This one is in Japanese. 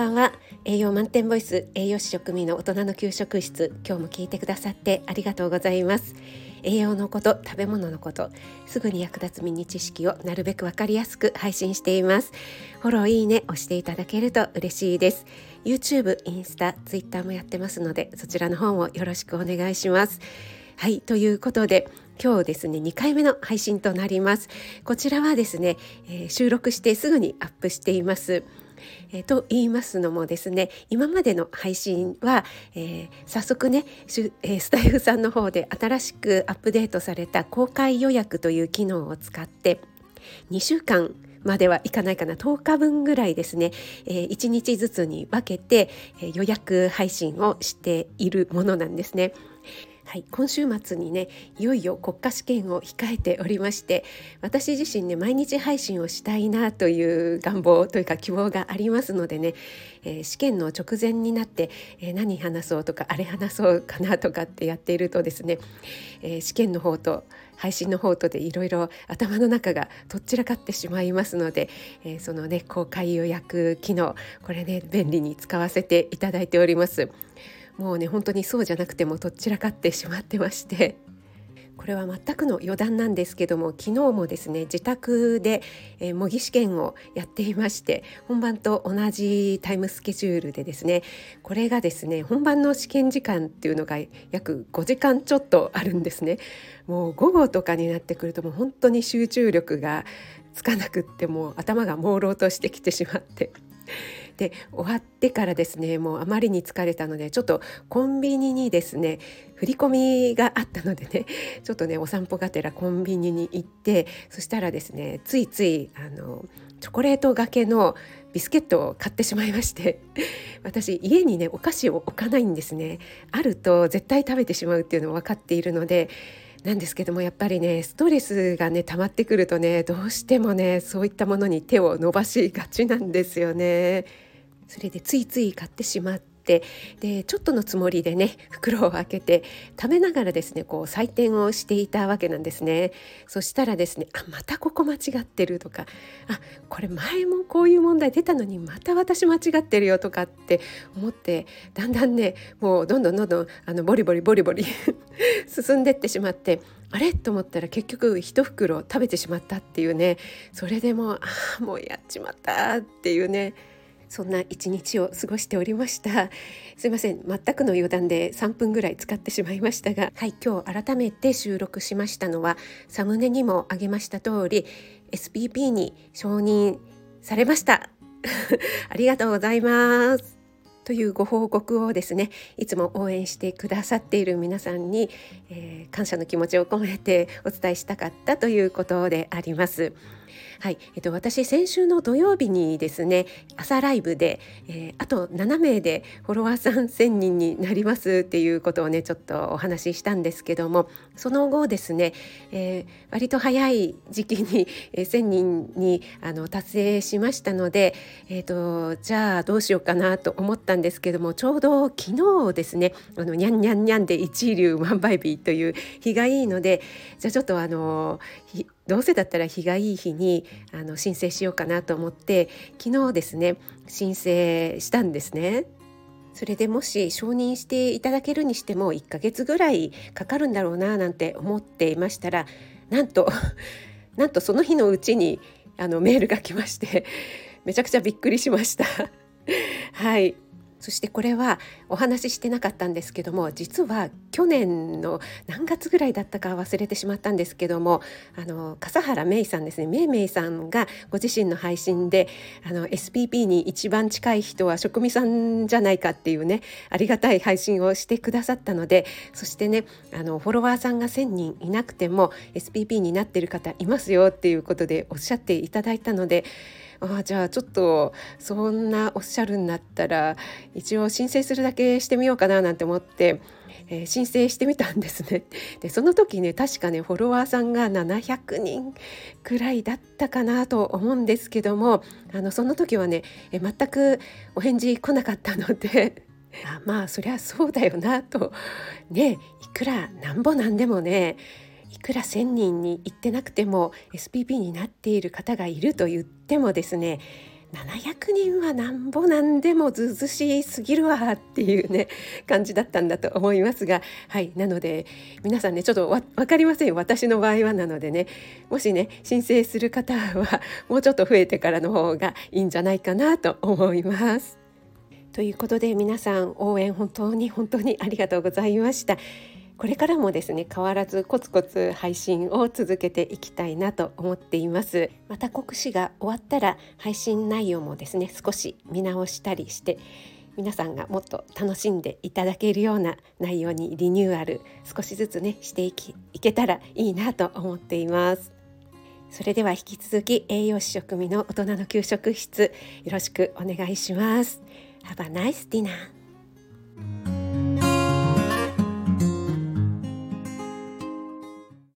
ばんは。栄養満点ボイス栄養士食味の大人の給食室。今日も聞いてくださってありがとうございます。栄養のこと食べ物のことすぐに役立つミニ知識をなるべくわかりやすく配信しています。フォローいいね押していただけると嬉しいです。YouTube、インスタ、Twitter もやってますのでそちらの方もよろしくお願いします。はいということで今日ですね2回目の配信となります。こちらはですね、えー、収録してすぐにアップしています。えー、と言いますのもですね今までの配信は、えー、早速ね、え、スタイフさんの方で新しくアップデートされた公開予約という機能を使って2週間まではいかないかな10日分ぐらいですね、えー、1日ずつに分けて、えー、予約配信をしているものなんですね。はい、今週末にねいよいよ国家試験を控えておりまして私自身ね毎日配信をしたいなという願望というか希望がありますのでね、えー、試験の直前になって、えー、何話そうとかあれ話そうかなとかってやっているとですね、えー、試験の方と配信の方とでいろいろ頭の中がとっちらかってしまいますので、えそのね公開予約機能これね便利に使わせていただいております。もうね本当にそうじゃなくてもどちらかってしまってまして。これは全くの余談なんですけども昨日もですね自宅で、えー、模擬試験をやっていまして本番と同じタイムスケジュールでですねこれがですね本番の試験時間っていうのが約5時間ちょっとあるんですね。もう午後とかになってくるともう本当に集中力がつかなくってもう頭が朦朧としてきてしまって。で終わってからですねもうあまりに疲れたのでちょっとコンビニにですね振り込みがあったのでね ちょっとねお散歩がてらコンビニに行ってそしたらですねついついあのチョコレートがけのビスケットを買ってしまいまして 私家にねお菓子を置かないんですね。あると絶対食べてしまうっていうのを分かっているのでなんですけどもやっぱりねストレスがね溜まってくるとねどうしてもねそういったものに手を伸ばしがちなんですよね。それでついつい買ってしまってでちょっとのつもりでね袋を開けて食べながらですねこう採点をしていたわけなんですね。そしたらですねあまたここ間違ってるとかあこれ前もこういう問題出たのにまた私間違ってるよとかって思ってだんだんねもうどんどんどんどんあのボリボリボリボリ 進んでってしまってあれ？と思ったら結局一袋食べてしまったっていうね。それでもああもうやっちまったっていうね。そんな一日を過ごしておりました。すいません。全くの余談で3分ぐらい使ってしまいましたがはい。今日改めて収録しましたのはサムネにもあげました通り SPP に承認されました。ありがとうございます。というご報告をですねいつも応援してくださっている皆さんに、えー、感謝の気持ちを込めてお伝えしたかったということであります。はい、えっと、私先週の土曜日にですね朝ライブで、えー、あと7名でフォロワーさん1,000人になりますっていうことをねちょっとお話ししたんですけどもその後ですね、えー、割と早い時期に、えー、1,000人にあの達成しましたので、えーと、じゃあどうしようかなと思ったんですけどもちょうど昨日ですねあのにゃんにゃんにゃんで一流万倍日という日がいいのでじゃあちょっとあのどうせだったら日がいい日にあの申請しようかなと思って昨日ですね申請したんですね。それでもし承認していただけるにしても1ヶ月ぐらいかかるんだろうななんて思っていましたらなんと なんとその日のうちにあのメールが来ましてめちゃくちゃびっくりしました。はいそしてこれはお話ししてなかったんですけども実は去年の何月ぐらいだったか忘れてしまったんですけどもあの笠原芽衣さんですねめいめいさんがご自身の配信であの SPP に一番近い人は職味さんじゃないかっていうねありがたい配信をしてくださったのでそしてねあのフォロワーさんが1,000人いなくても SPP になっている方いますよっていうことでおっしゃっていただいたのであじゃあちょっとそんなおっしゃるんだったら一応申請するだけしてみようかななんて思って。えー、申請してみたんですねでその時ね確かねフォロワーさんが700人くらいだったかなと思うんですけどもあのその時はね、えー、全くお返事来なかったので あまあそりゃそうだよなとねいくらなんぼなんでもねいくら1,000人に行ってなくても SPP になっている方がいると言ってもですね700人はなんぼなんでもずうずしすぎるわっていうね 感じだったんだと思いますがはいなので皆さんねちょっと分かりませんよ私の場合はなのでねもしね申請する方はもうちょっと増えてからの方がいいんじゃないかなと思います。ということで皆さん応援本当に本当にありがとうございました。これからもですね変わらずコツコツ配信を続けていきたいなと思っています。また国試が終わったら配信内容もですね少し見直したりして皆さんがもっと楽しんでいただけるような内容にリニューアル少しずつねしていきいけたらいいなと思っています。それでは引き続き栄養士食味の大人の給食室よろしくお願いします。Have a nice dinner!